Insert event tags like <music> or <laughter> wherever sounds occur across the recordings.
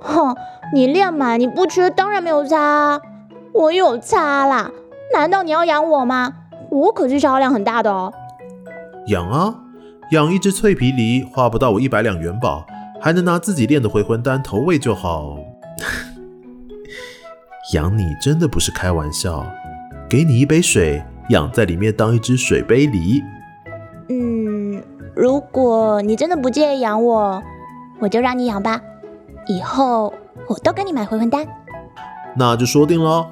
哼，你练嘛你不吃，当然没有差。我有差啦，难道你要养我吗？我可是销量很大的哦。养啊，养一只脆皮梨花不到我一百两元宝，还能拿自己练的回魂丹投喂就好。<laughs> 养你真的不是开玩笑，给你一杯水，养在里面当一只水杯梨。嗯，如果你真的不介意养我，我就让你养吧。以后我都跟你买回魂丹。那就说定了，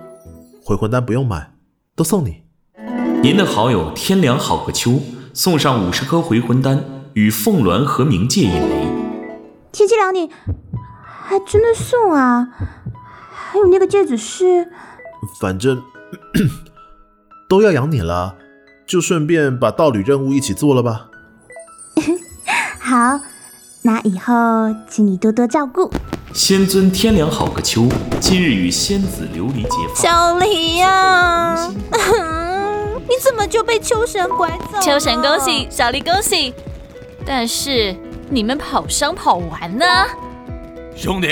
回魂丹不用买，都送你。您的好友天凉好个秋送上五十颗回魂丹与凤鸾和冥界一枚。天气凉你还真的送啊？还有那个戒指是？反正 <coughs> 都要养你了，就顺便把道侣任务一起做了吧。<laughs> 好，那以后请你多多照顾。仙尊天凉好个秋，今日与仙子琉璃结发。小离呀，你怎么就被秋神拐走？秋神恭喜，小离恭喜。但是你们跑商跑完呢？兄弟，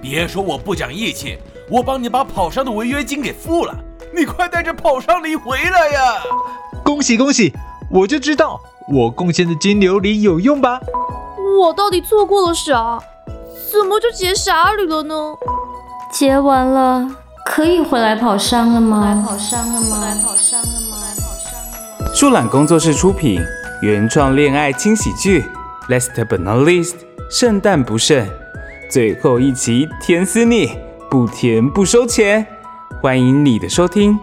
别说我不讲义气，我帮你把跑商的违约金给付了。你快带着跑商梨回来呀！恭喜恭喜！我就知道我贡献的金琉璃有用吧？我到底错过了啥？怎么就结傻里了呢？结完了，可以回来跑山了吗？来跑山了吗？来跑山了吗？来跑山了吗？树懒工作室出品，原创恋爱轻喜剧。Last but not least，圣诞不剩，最后一集甜死你，不甜不收钱。欢迎你的收听。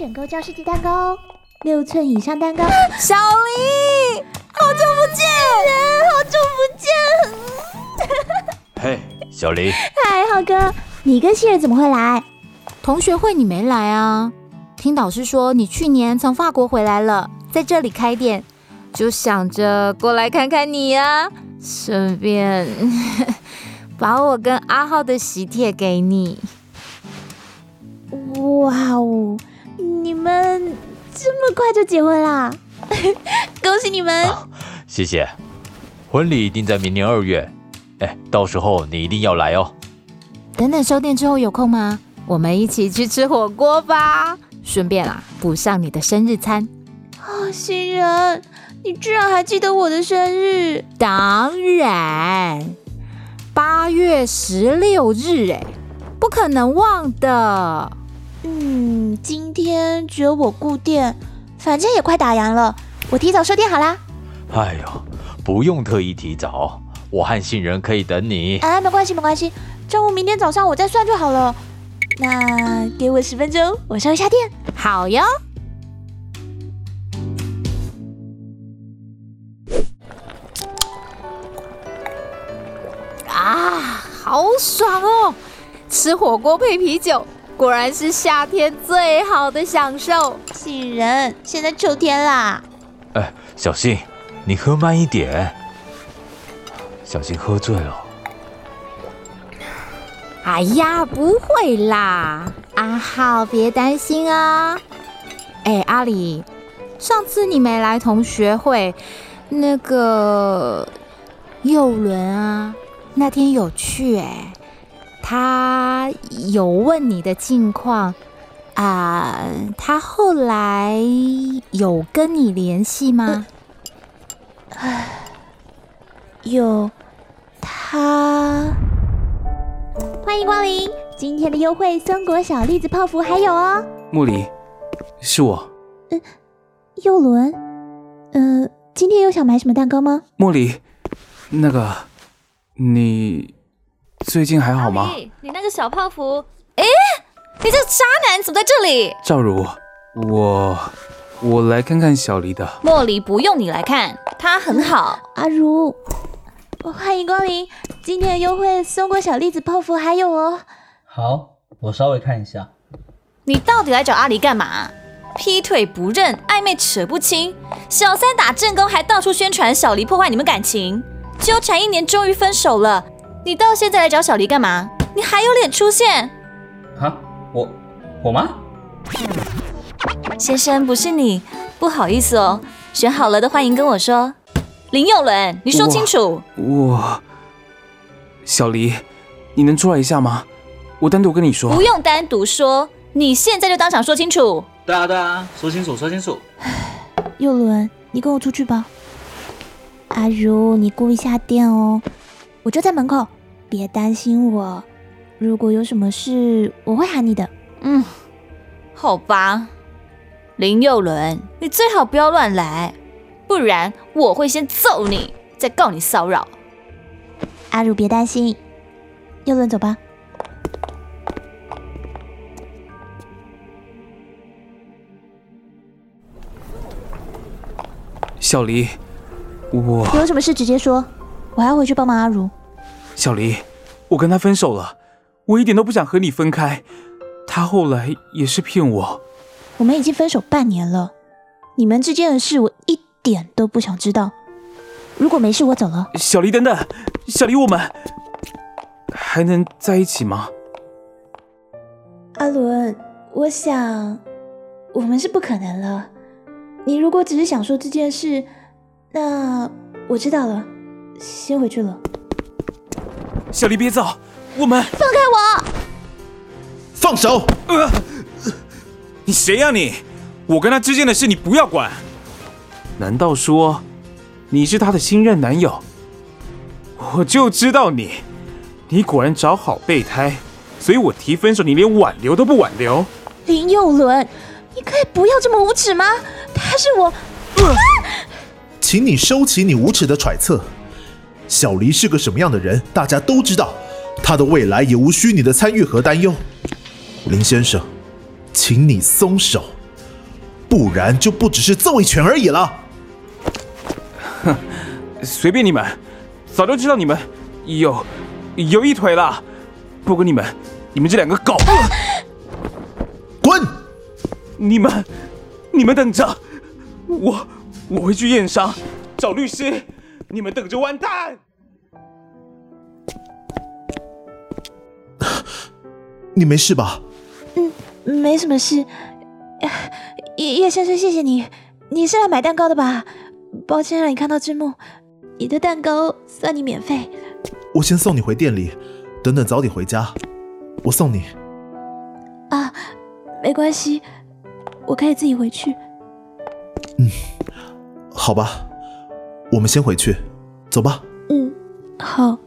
选购教师级蛋糕哦，六寸以上蛋糕。小黎，好久不见，好久不见。嘿，小黎，嗨，浩哥，你跟新人怎么会来？同学会你没来啊？听导师说你去年从法国回来了，在这里开店，就想着过来看看你啊，顺便 <laughs> 把我跟阿浩的喜帖给你。哇哦，你们这么快就结婚啦？<laughs> 恭喜你们！谢谢。婚礼定在明年二月，哎，到时候你一定要来哦。等等收店之后有空吗？我们一起去吃火锅吧，顺便啊补上你的生日餐。啊，新人，你居然还记得我的生日？当然，八月十六日，哎，不可能忘的。嗯，今天只有我顾店，反正也快打烊了，我提早收店好啦。哎呦，不用特意提早，我和杏仁可以等你。哎，没关系没关系，账务明天早上我再算就好了。那给我十分钟，我收一下店。好哟。啊，好爽哦！吃火锅配啤酒，果然是夏天最好的享受。杏仁，现在秋天啦。哎，小心，你喝慢一点，小心喝醉了。哎呀，不会啦，阿浩别担心啊。哎，阿里，上次你没来同学会，那个佑伦啊，那天有去哎，他有问你的近况啊，他后来有跟你联系吗？唉，有，他。欢迎光临，今天的优惠松果小栗子泡芙还有哦。茉莉，是我。嗯，佑伦，呃，今天有想买什么蛋糕吗？茉莉，那个，你最近还好吗？你那个小泡芙，哎，你这渣男怎么在这里？赵如，我我来看看小黎的。莫离不用你来看，她很好。阿如。欢迎光临，今天的优惠松果小栗子泡芙还有哦。好，我稍微看一下。你到底来找阿离干嘛？劈腿不认，暧昧扯不清，小三打正宫还到处宣传小黎破坏你们感情，纠缠一年终于分手了，你到现在来找小黎干嘛？你还有脸出现？啊，我我吗？先生不是你，不好意思哦。选好了的欢迎跟我说。林佑伦，你说清楚。我，小黎，你能出来一下吗？我单独跟你说。不用单独说，你现在就当场说清楚。对啊对啊，说清楚说清楚。佑伦，你跟我出去吧。阿如，你顾一下店哦，我就在门口，别担心我。如果有什么事，我会喊你的。嗯，好吧。林佑伦，你最好不要乱来，不然我会先揍你，再告你骚扰。阿如，别担心。佑伦，走吧。小黎，我有什么事直接说，我还要回去帮忙阿如。小黎，我跟他分手了，我一点都不想和你分开。他后来也是骗我。我们已经分手半年了，你们之间的事我一点都不想知道。如果没事，我走了。小黎，等等，小黎，我们还能在一起吗？阿伦，我想我们是不可能了。你如果只是想说这件事，那我知道了，先回去了。小黎，别走，我们放开我，放手！呃，你谁呀你？我跟他之间的事你不要管。难道说你是他的新任男友？我就知道你，你果然找好备胎，所以我提分手，你连挽留都不挽留。林佑伦。你可以不要这么无耻吗？他是我，请你收起你无耻的揣测。小黎是个什么样的人，大家都知道，他的未来也无需你的参与和担忧。林先生，请你松手，不然就不只是揍一拳而已了。哼，<laughs> 随便你们，早就知道你们有有一腿了。不过你们，你们这两个狗，滚！你们，你们等着，我我会去验伤，找律师，你们等着完蛋。<laughs> 你没事吧？嗯，没什么事。叶叶先生，谢谢你，你是来买蛋糕的吧？抱歉让你看到字幕，你的蛋糕算你免费。我先送你回店里，等等早点回家，我送你。啊，没关系。我可以自己回去。嗯，好吧，我们先回去，走吧。嗯，好。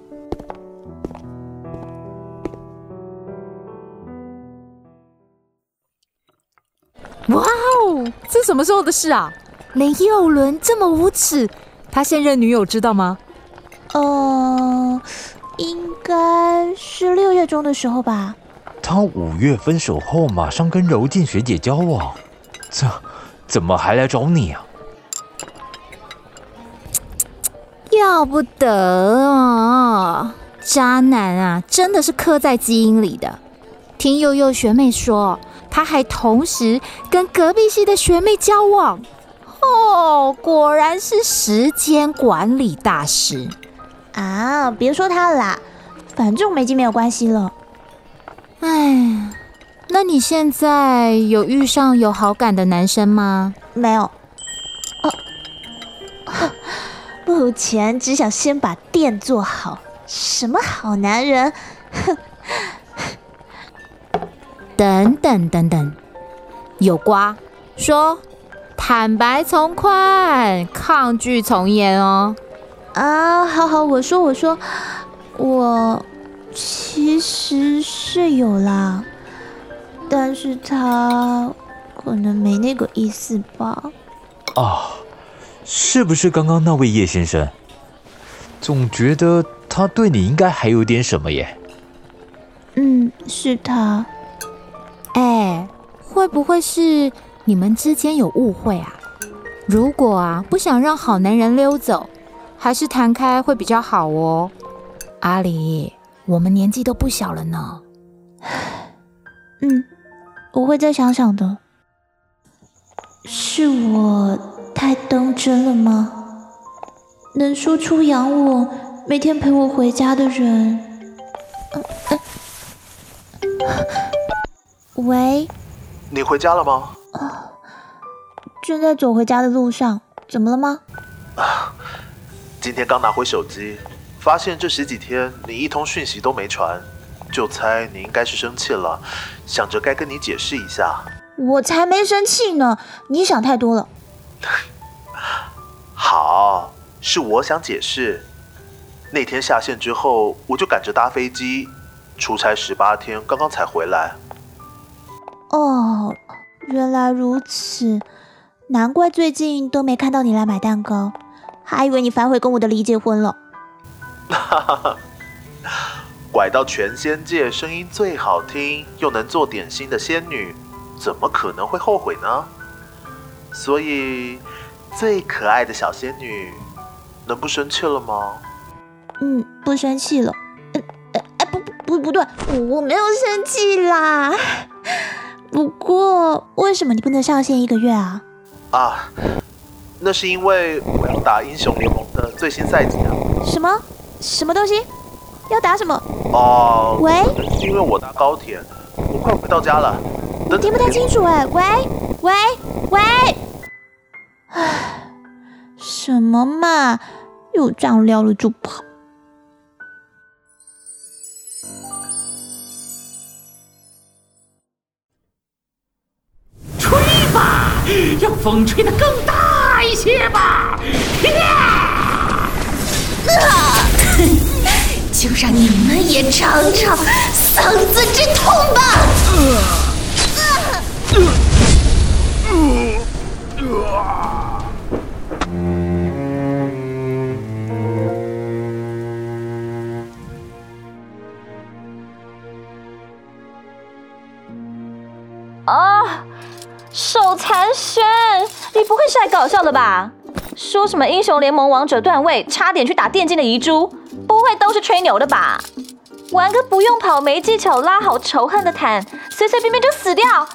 哇哦，这什么时候的事啊？林佑伦这么无耻，他现任女友知道吗？呃，应该是六月中的时候吧。他五月分手后，马上跟柔静学姐交往。这怎么还来找你啊？要不得哦！渣男啊，真的是刻在基因里的。听悠悠学妹说，他还同时跟隔壁系的学妹交往。哦，果然是时间管理大师啊！别说他了啦，反正我们已经没有关系了。哎。那你现在有遇上有好感的男生吗？没有。目前只想先把店做好。什么好男人？哼！<laughs> 等等等等，有瓜说，坦白从宽，抗拒从严哦。啊，好好，我说我说，我其实是有啦。但是他可能没那个意思吧？啊，是不是刚刚那位叶先生？总觉得他对你应该还有点什么耶。嗯，是他。哎，会不会是你们之间有误会啊？如果啊不想让好男人溜走，还是谈开会比较好哦。阿里，我们年纪都不小了呢。嗯。我会再想想的。是我太当真了吗？能说出养我、每天陪我回家的人？喂？你回家了吗？正在走回家的路上，怎么了吗？今天刚拿回手机，发现这十几天你一通讯息都没传，就猜你应该是生气了，想着该跟你解释一下。我才没生气呢，你想太多了。<laughs> 好，是我想解释。那天下线之后，我就赶着搭飞机，出差十八天，刚刚才回来。哦，原来如此，难怪最近都没看到你来买蛋糕，还以为你反悔跟我的离结婚了。哈哈哈，拐到全仙界声音最好听又能做点心的仙女，怎么可能会后悔呢？所以，最可爱的小仙女，能不生气了吗？嗯，不生气了。呃，哎，不不不对，我没有生气啦。<laughs> 不过，为什么你不能上线一个月啊？啊，那是因为我要打英雄联盟的最新赛季啊。什么？什么东西？要打什么？哦，喂？是因为我搭高铁，我快回到家了。我听不太清楚哎，喂喂喂！唉，什么嘛，又这样撩了就跑。吹吧让风吹得更大一些吧！啊 <coughs> 就让你们也尝尝嗓子之痛吧！啊！轩，你不会是来搞笑的吧？说什么英雄联盟王者段位，差点去打电竞的遗珠，不会都是吹牛的吧？玩个不用跑、没技巧拉好仇恨的坦，随随便便就死掉啊！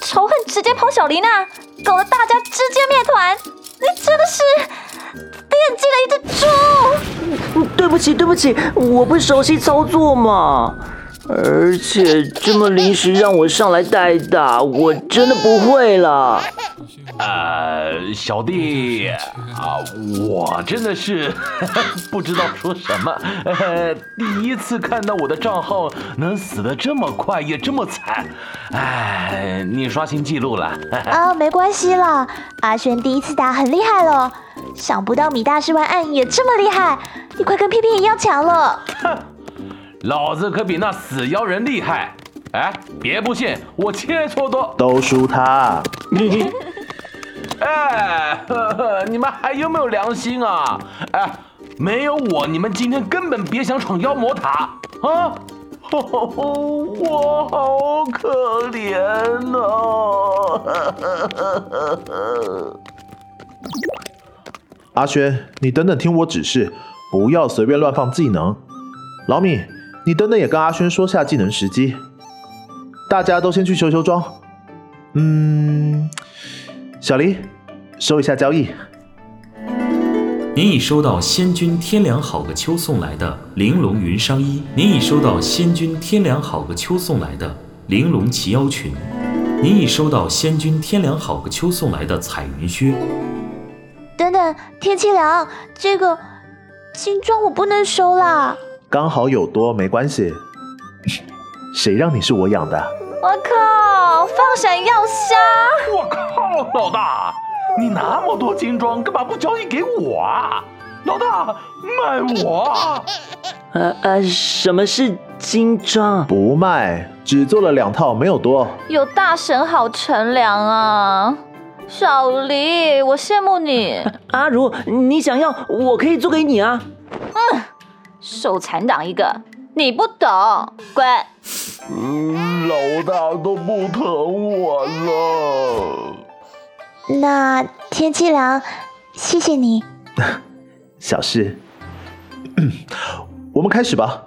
仇恨直接跑小丽娜，搞得大家直接灭团，你真的是电竞的一只猪！对不起，对不起，我不熟悉操作嘛。而且这么临时让我上来代打，我真的不会了。呃，小弟啊，我真的是 <laughs> 不知道说什么。呃 <laughs> 第一次看到我的账号能死的这么快，也这么惨。哎，你刷新记录了。啊，<laughs> 没关系啦，阿轩第一次打很厉害了。想不到米大师玩暗影也这么厉害，你快跟屁屁一样强了。老子可比那死妖人厉害！哎，别不信，我切磋多都输他。<laughs> 哎，呵呵，你们还有没有良心啊？哎，没有我，你们今天根本别想闯妖魔塔啊！我好可怜哦。阿轩，你等等，听我指示，不要随便乱放技能。老米。你等等，也跟阿轩说下技能时机。大家都先去修修装。嗯，小黎，收一下交易。您已收到仙君天凉好个秋送来的玲珑云裳衣。您已收到仙君天凉好个秋送来的玲珑齐腰裙。您已收到仙君天凉好个秋送来的彩云靴。等等，天气凉，这个金装我不能收啦。刚好有多没关系，谁让你是我养的？我靠，放闪耀虾！我靠，老大，你那么多金装，干嘛不交易给我啊？老大，卖我！啊呃呃，什么是金装？不卖，只做了两套，没有多。有大神好乘凉啊，小黎，我羡慕你。<laughs> 阿如，你想要，我可以做给你啊。嗯。手残党一个，你不懂，滚！嗯，老大都不疼我了。那天气凉，谢谢你。<laughs> 小事，<coughs> 我们开始吧。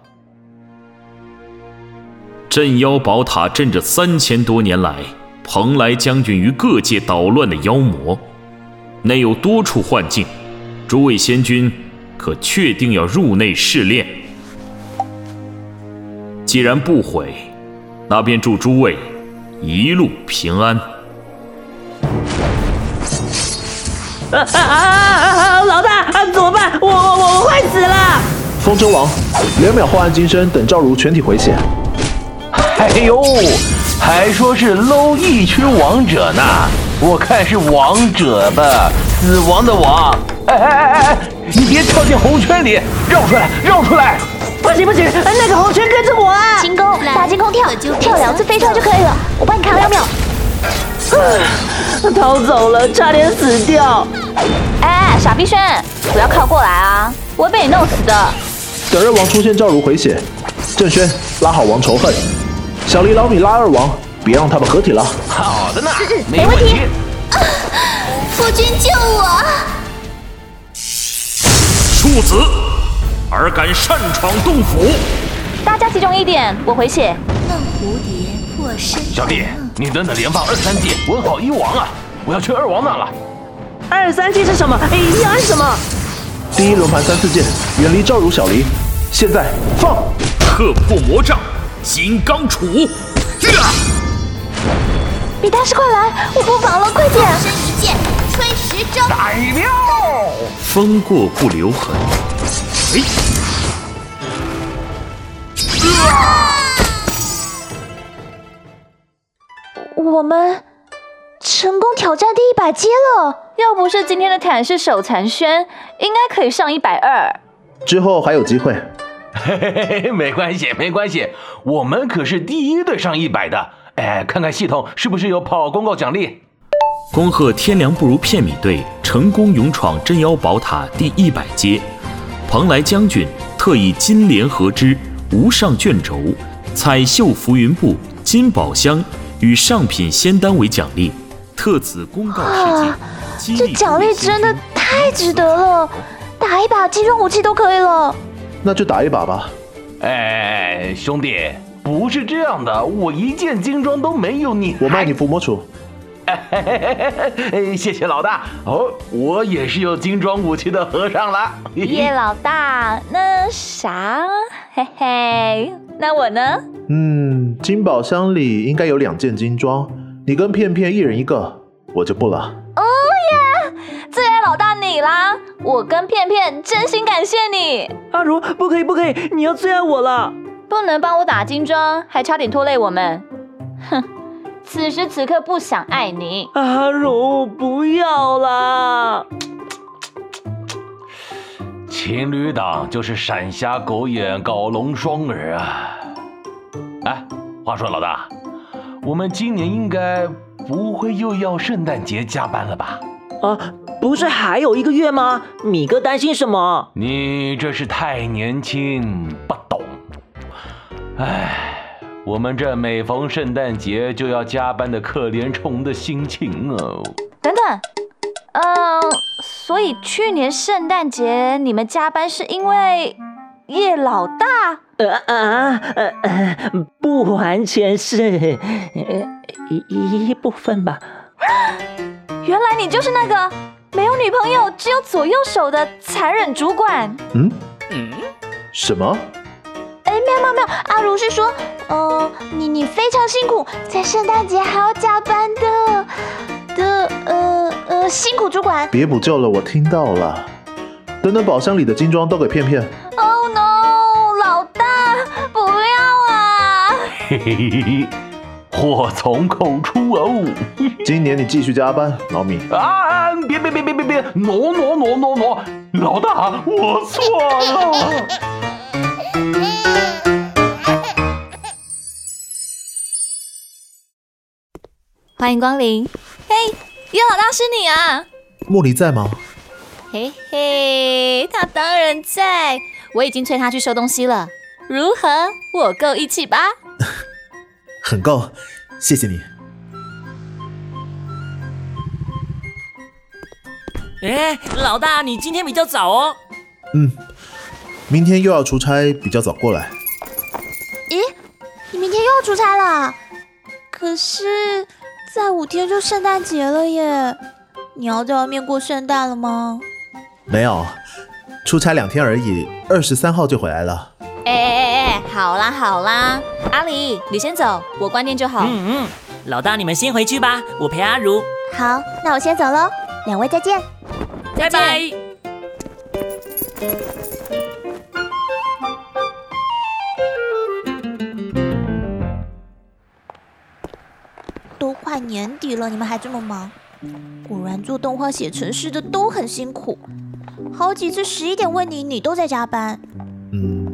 镇妖宝塔镇着三千多年来蓬莱将军于各界捣乱的妖魔，内有多处幻境，诸位仙君。可确定要入内试炼？既然不悔，那便祝诸位一路平安。啊啊啊！老大，啊怎么办？我我我我快死了！风车王，两秒后按金身，等赵如全体回血。哎呦，还说是 low 一区王者呢，我看是王者吧，死亡的王。哎哎哎哎，你别跳进红圈里，绕出来，绕出来！不行不行，那个红圈跟着我啊！轻功，大金空跳，跳两次飞上就可以了，我帮你扛两秒。逃走了，差点死掉。哎，傻逼轩，不要靠过来啊，我会被你弄死的。等二王出现，赵如回血。郑轩，拉好王仇恨。小黎、老米拉二王，别让他们合体了。好的呢，没问题。夫君救我！庶子，尔敢擅闯洞府！大家集中一点，我回血。弄蝴蝶破身。小弟，你等等连放二三技，稳好一王啊！我要去二王那了。二三技是什么？一二什么？第一轮盘三四剑，远离赵如、小黎。现在放！克破魔杖，金刚杵。比大师快来，我不防了，快点！身一剑，吹石钟。逮料！风过不留痕。哎！我们成功挑战第一百阶了。要不是今天的坦是手残轩，应该可以上一百二。之后还有机会。嘿嘿嘿嘿，没关系，没关系，我们可是第一队上一百的。哎，看看系统是不是有跑公告奖励？恭贺天良不如片米队成功勇闯镇妖宝塔第一百阶。蓬莱将军特以金莲合之无上卷轴、彩绣浮云布、金宝箱与上品仙丹为奖励，特此公告世界。这奖励真的太值得了，打一把金装武器都可以了。那就打一把吧。哎，兄弟，不是这样的，我一件金装都没有，你我卖你伏魔杵。哎，<laughs> 谢谢老大。哦，我也是有金装武器的和尚了。叶老大，那啥，嘿嘿，那我呢？嗯，金宝箱里应该有两件金装，你跟片片一人一个，我就不了。哦耶，最爱老大你啦！我跟片片真心感谢你。阿如，不可以不可以，你要最爱我了。不能帮我打金装，还差点拖累我们。哼，此时此刻不想爱你。阿如，不要啦！情侣档就是闪瞎狗眼，搞龙双耳啊！哎，话说老大，我们今年应该不会又要圣诞节加班了吧？啊，不是还有一个月吗？米哥担心什么？你这是太年轻，不懂。哎，我们这每逢圣诞节就要加班的可怜虫的心情哦。等等，嗯，所以去年圣诞节你们加班是因为叶老大？呃啊呃呃，不完全是，呃一一部分吧。原来你就是那个没有女朋友只有左右手的残忍主管。嗯嗯，什么？哎，没有没有，阿如是说，呃，你你非常辛苦，在圣诞节还要加班的的，呃呃，辛苦主管。别补救了，我听到了。等等，宝箱里的金装都给片片。Oh no，老大，不要啊！嘿嘿嘿嘿，祸从口出哦。今年你继续加班，老米。啊！别别别别别别挪挪挪挪挪！老大，我错了。<laughs> 欢迎光临。嘿，叶老大是你啊？莫离在吗？嘿嘿，他当然在，我已经催他去收东西了。如何？我够义气吧？<laughs> 很够，谢谢你。哎，老大，你今天比较早哦。嗯，明天又要出差，比较早过来。咦，你明天又要出差了？可是，再五天就圣诞节了耶！你要在外面过圣诞了吗？没有，出差两天而已，二十三号就回来了。哎哎哎哎，好啦好啦，阿里，你先走，我关店就好。嗯嗯，老大你们先回去吧，我陪阿如。好，那我先走喽，两位再见。拜拜。年底了，你们还这么忙？果然做动画、写程式的都很辛苦。好几次十一点问你，你都在加班。嗯，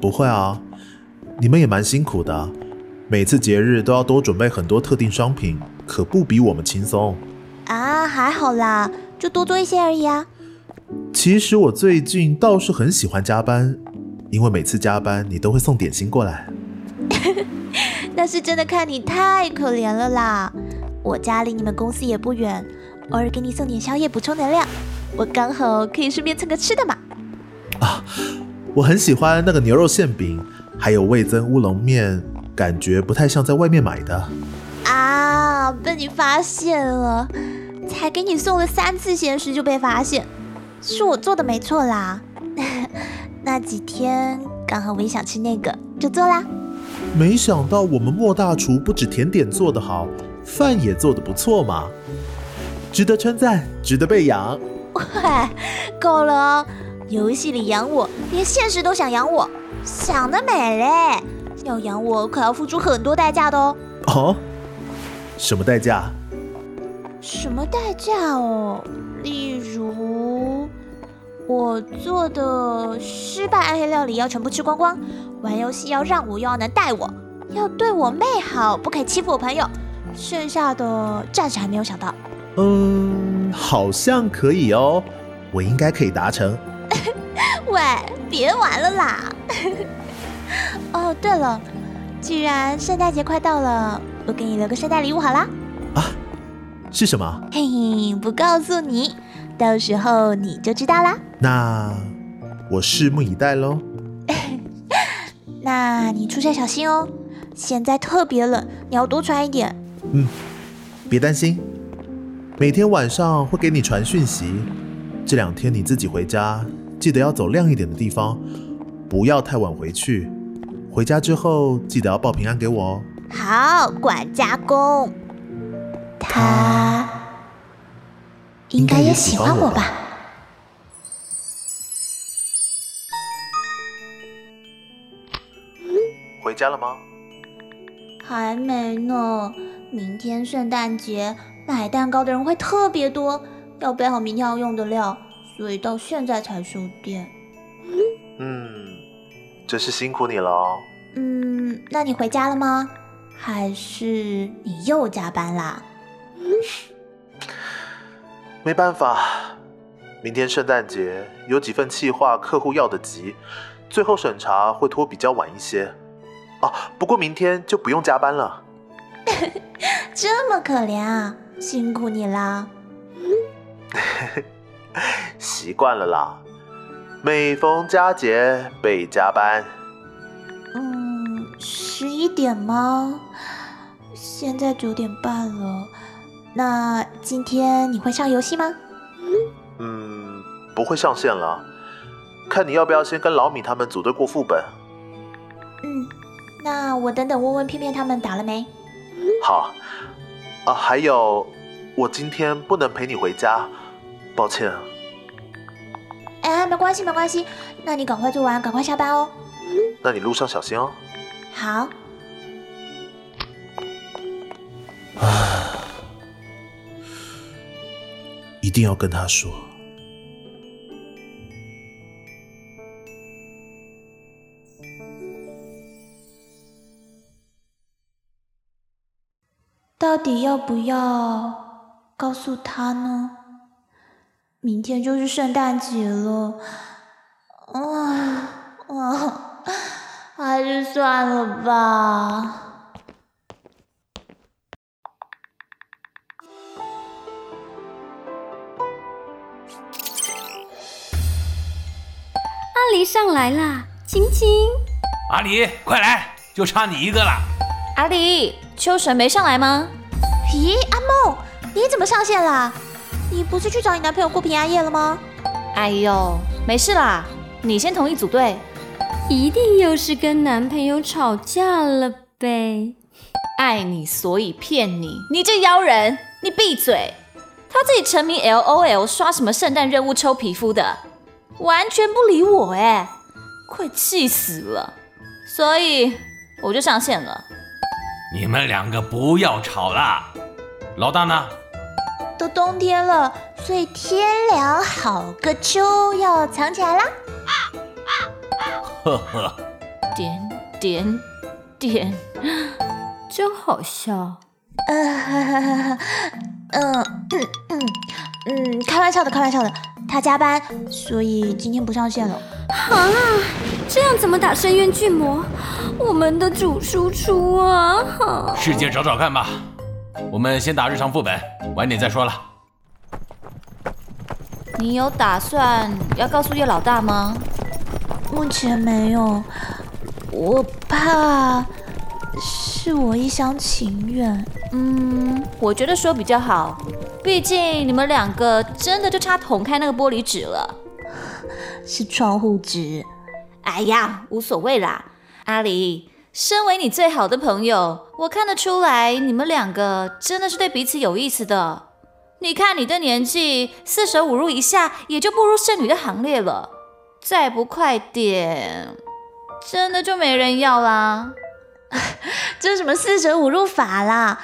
不会啊，你们也蛮辛苦的，每次节日都要多准备很多特定商品，可不比我们轻松。啊，还好啦，就多做一些而已啊。其实我最近倒是很喜欢加班，因为每次加班你都会送点心过来。<laughs> 那是真的看你太可怜了啦！我家离你们公司也不远，偶尔给你送点宵夜补充能量，我刚好可以顺便蹭个吃的嘛。啊，我很喜欢那个牛肉馅饼，还有味增乌龙面，感觉不太像在外面买的。啊，被你发现了！才给你送了三次咸食就被发现，是我做的没错啦。<laughs> 那几天刚好我也想吃那个，就做啦。没想到我们莫大厨不止甜点做得好，饭也做得不错嘛，值得称赞，值得被养。喂，<laughs> 够了哦！游戏里养我，连现实都想养我，想得美嘞！要养我可要付出很多代价的哦。哦？什么代价？什么代价哦？例如，我做的失败暗黑料理要全部吃光光。玩游戏要让我，又要能带我，要对我妹好，不可以欺负我朋友。剩下的暂时还没有想到。嗯，好像可以哦，我应该可以达成。<laughs> 喂，别玩了啦！<laughs> 哦，对了，既然圣诞节快到了，我给你留个圣诞礼物好啦。啊？是什么？嘿嘿，不告诉你，到时候你就知道啦。那我拭目以待喽。<laughs> 那你出差小心哦，现在特别冷，你要多穿一点。嗯，别担心，每天晚上会给你传讯息。这两天你自己回家，记得要走亮一点的地方，不要太晚回去。回家之后记得要报平安给我哦。好，管家公，他应该也喜欢我吧。回家了吗？还没呢。明天圣诞节，买蛋糕的人会特别多，要备好明天要用的料，所以到现在才收店。嗯，真是辛苦你了哦。嗯，那你回家了吗？还是你又加班啦？没办法，明天圣诞节有几份企划，客户要的急，最后审查会拖比较晚一些。哦，不过明天就不用加班了。这么可怜啊，辛苦你啦。<laughs> 习惯了啦，每逢佳节倍加班。嗯，十一点吗？现在九点半了。那今天你会上游戏吗？嗯，不会上线了。看你要不要先跟老米他们组队过副本。嗯，那我等等问问片片他们打了没。好。啊，还有，我今天不能陪你回家，抱歉。哎，没关系，没关系。那你赶快做完，赶快下班哦。那你路上小心哦。好。啊，一定要跟他说。到底要不要告诉他呢？明天就是圣诞节了，啊啊，还是算了吧。阿狸上来啦，亲亲。阿狸，快来，就差你一个了。阿离。秋神没上来吗？咦，阿梦，你怎么上线啦？你不是去找你男朋友过平安夜了吗？哎呦，没事啦，你先同意组队。一定又是跟男朋友吵架了呗？爱你所以骗你，你这妖人，你闭嘴！他自己沉迷 L O L 刷什么圣诞任务抽皮肤的，完全不理我哎，快气死了！所以我就上线了。你们两个不要吵啦，老大呢？都冬天了，所以天凉好个秋要藏起来啦。呵呵，点点点，真好笑。嗯嗯嗯嗯，开玩笑的，开玩笑的。他加班，所以今天不上线了。啊，这样怎么打深渊巨魔？我们的主输出啊！世界找找看吧。我们先打日常副本，晚点再说了。你有打算要告诉叶老大吗？目前没有，我怕是我一厢情愿。嗯，我觉得说比较好，毕竟你们两个真的就差捅开那个玻璃纸了。是窗户纸。哎呀，无所谓啦，阿离。身为你最好的朋友，我看得出来你们两个真的是对彼此有意思的。你看你的年纪，四舍五入一下也就步入剩女的行列了。再不快点，真的就没人要啦。<laughs> 这什么四舍五入法啦？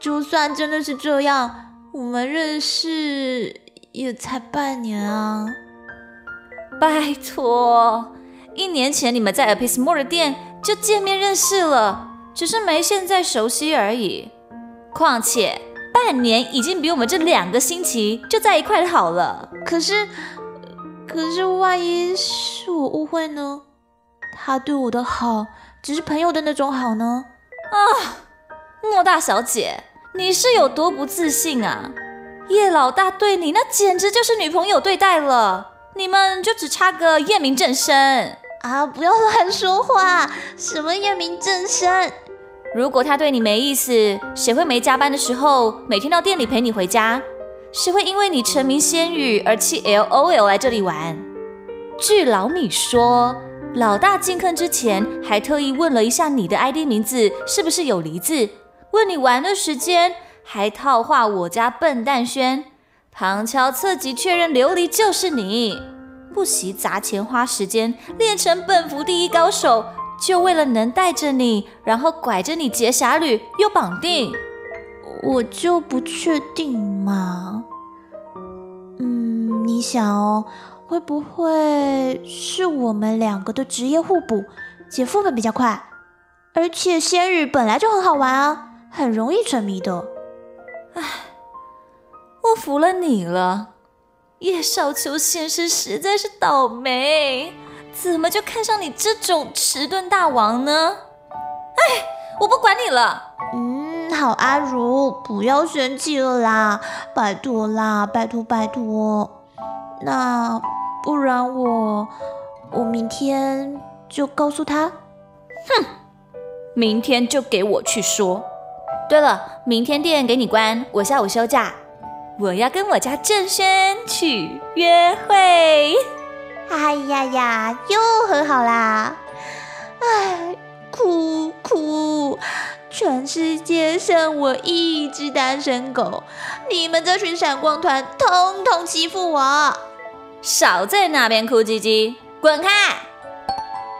就算真的是这样，我们认识也才半年啊。拜托，一年前你们在 Apismore 的店。就见面认识了，只是没现在熟悉而已。况且半年已经比我们这两个星期就在一块好了。可是，可是万一是我误会呢？他对我的好只是朋友的那种好呢？啊，莫大小姐，你是有多不自信啊？叶老大对你那简直就是女朋友对待了，你们就只差个验明正身。啊！不要乱说话，什么验明正身？如果他对你没意思，谁会没加班的时候每天到店里陪你回家？谁会因为你沉迷仙语而弃 L O L 来这里玩？据老米说，老大进坑之前还特意问了一下你的 ID 名字是不是有梨字，问你玩的时间，还套话我家笨蛋轩，旁敲侧击确认琉璃就是你。不惜砸钱花时间练成本服第一高手，就为了能带着你，然后拐着你劫侠侣又绑定，我就不确定嘛。嗯，你想哦，会不会是我们两个的职业互补，解副本比较快？而且仙语本来就很好玩啊，很容易沉迷的。唉，我服了你了。叶少秋先生实在是倒霉，怎么就看上你这种迟钝大王呢？哎，我不管你了。嗯，好，阿如，不要生气了啦，拜托啦，拜托拜托。那不然我，我明天就告诉他。哼，明天就给我去说。对了，明天店给你关，我下午休假。我要跟我家郑轩去约会。哎呀呀，又和好啦！哎，哭哭，全世界剩我一只单身狗，你们这群闪光团统统欺负我！少在那边哭唧唧，滚开！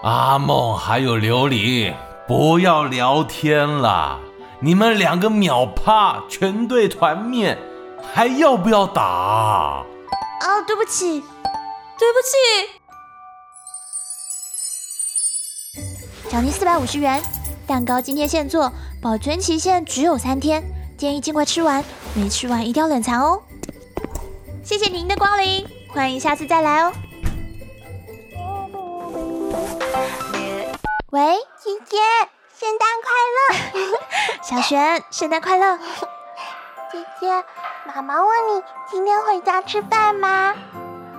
阿梦还有琉璃，不要聊天了，你们两个秒趴，全队团灭。还要不要打？啊，对不起，对不起。奖金四百五十元，蛋糕今天现做，保存期限只有三天，建议尽快吃完，没吃完一定要冷藏哦。谢谢您的光临，欢迎下次再来哦。喂，姐姐，圣诞快乐！小璇，圣诞快乐！姐姐。妈妈问你今天回家吃饭吗？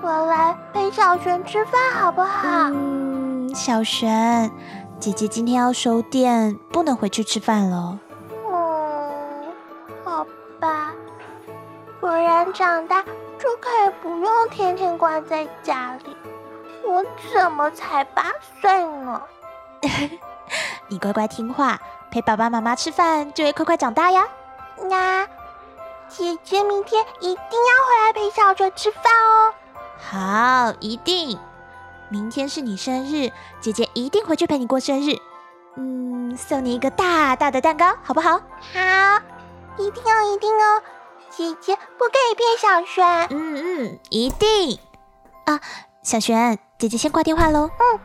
我来陪小璇吃饭好不好？嗯，小璇，姐姐今天要收店，不能回去吃饭了。嗯，好吧。果然长大就可以不用天天关在家里。我怎么才八岁呢？<laughs> 你乖乖听话，陪爸爸妈妈吃饭就会快快长大呀。那。姐姐明天一定要回来陪小纯吃饭哦。好，一定。明天是你生日，姐姐一定回去陪你过生日。嗯，送你一个大大的蛋糕，好不好？好，一定哦，一定哦。姐姐不可以骗小璇。嗯嗯，一定。啊，小璇，姐姐先挂电话喽。嗯，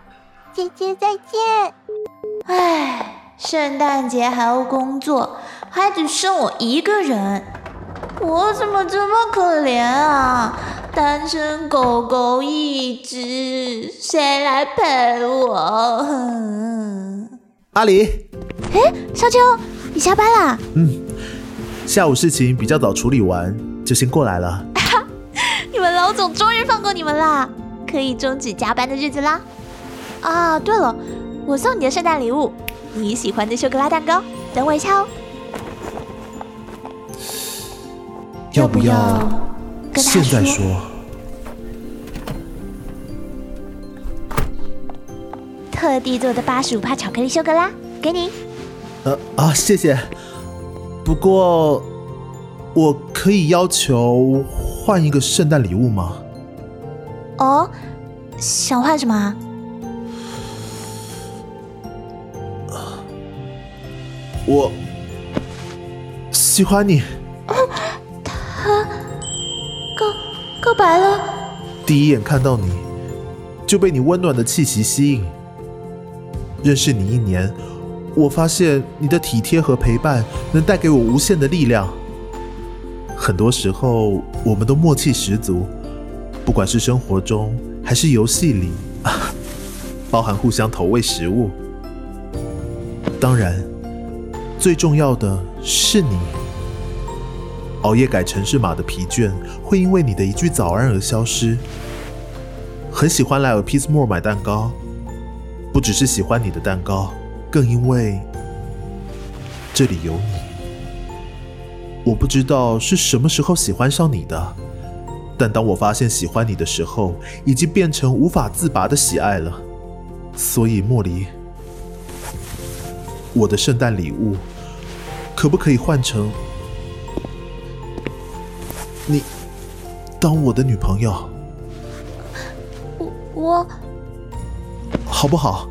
姐姐再见。唉，圣诞节还要工作，还只剩我一个人，我怎么这么可怜啊？单身狗狗一只，谁来陪我？<laughs> 阿里，哎，小秋，你下班啦？嗯，下午事情比较早处理完，就先过来了。<laughs> 你们老总终于放过你们啦，可以终止加班的日子啦。啊，对了，我送你的圣诞礼物，你喜欢的修格拉蛋糕，等我一下哦。要不要现在说？特地做的八十五帕巧克力修格拉，给你。呃啊，谢谢。不过，我可以要求换一个圣诞礼物吗？哦，想换什么？我喜欢你。告白了。第一眼看到你，就被你温暖的气息吸引。认识你一年，我发现你的体贴和陪伴能带给我无限的力量。很多时候，我们都默契十足，不管是生活中还是游戏里，<laughs> 包含互相投喂食物。当然，最重要的是你。熬夜改城市码的疲倦会因为你的一句早安而消失。很喜欢来 A Piece More 买蛋糕。不只是喜欢你的蛋糕，更因为这里有你。我不知道是什么时候喜欢上你的，但当我发现喜欢你的时候，已经变成无法自拔的喜爱了。所以莫离，我的圣诞礼物可不可以换成你当我的女朋友？我我。好不好？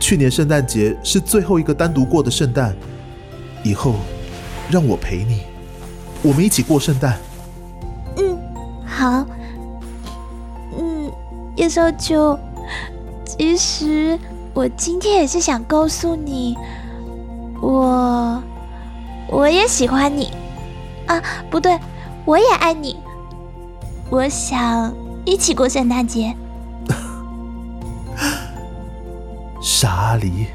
去年圣诞节是最后一个单独过的圣诞，以后让我陪你，我们一起过圣诞。嗯，好。嗯，叶少秋，其实我今天也是想告诉你，我我也喜欢你啊，不对，我也爱你。我想一起过圣诞节。傻阿狸，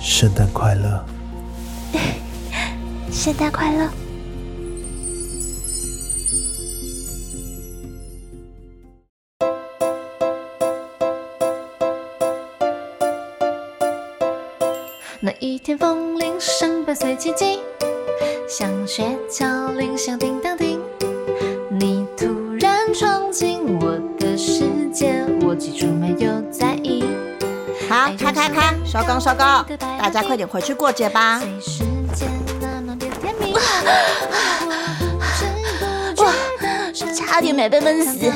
圣诞快乐！<laughs> 圣诞快乐！那一天，风铃声伴随奇迹，像雪橇铃响叮当叮。你突然闯进我的世界，我记住没有在意。好，开开开，收工收工，大家快点回去过节吧。哇，差点没被闷死！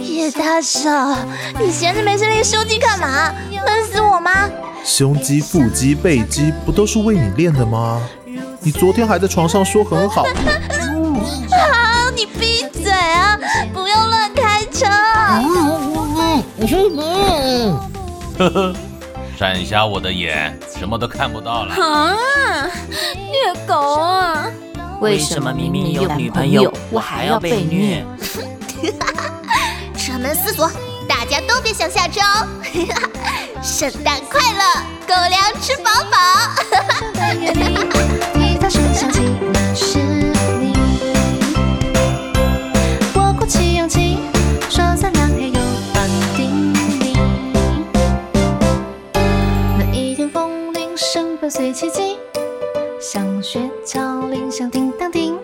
叶大少，你闲着没事练胸肌干嘛？闷死我吗？胸肌、腹肌、背肌不都是为你练的吗？你昨天还在床上说很好。好，你闭嘴啊！不要乱开车。呵呵，闪瞎我的眼，什么都看不到了。啊，虐狗啊！为什么明明有女朋友，我还要被虐？车门四锁，大家都别想下车哦！<laughs> 圣诞快乐，狗粮吃饱饱。吉他声响起，那是你。我鼓起勇气，说三两天又绑定你。那一天，风铃声伴随奇迹，像雪橇铃响叮当叮。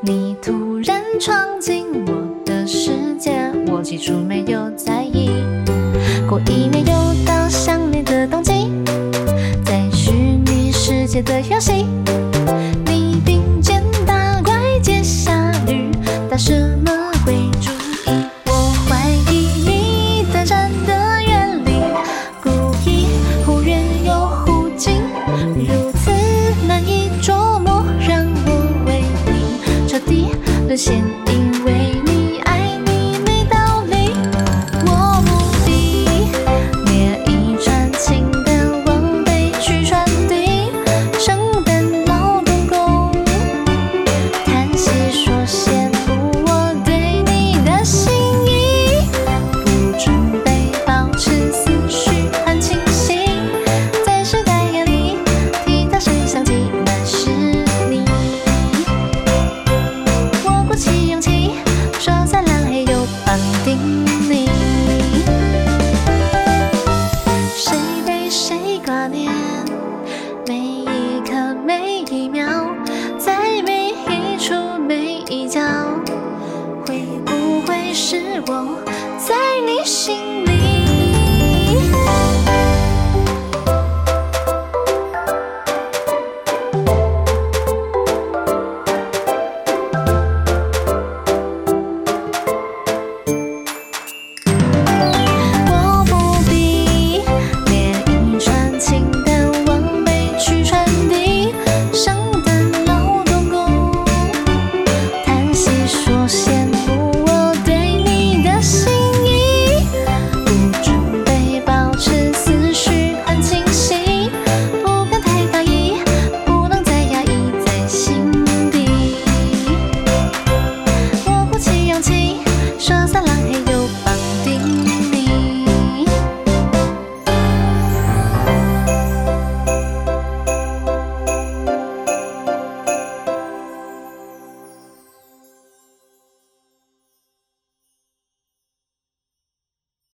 你突然闯进我的世界，我起初没有在意。过一年又到相恋的冬季，在虚拟世界的游戏，每一秒在每一处每一角会不会是我在你心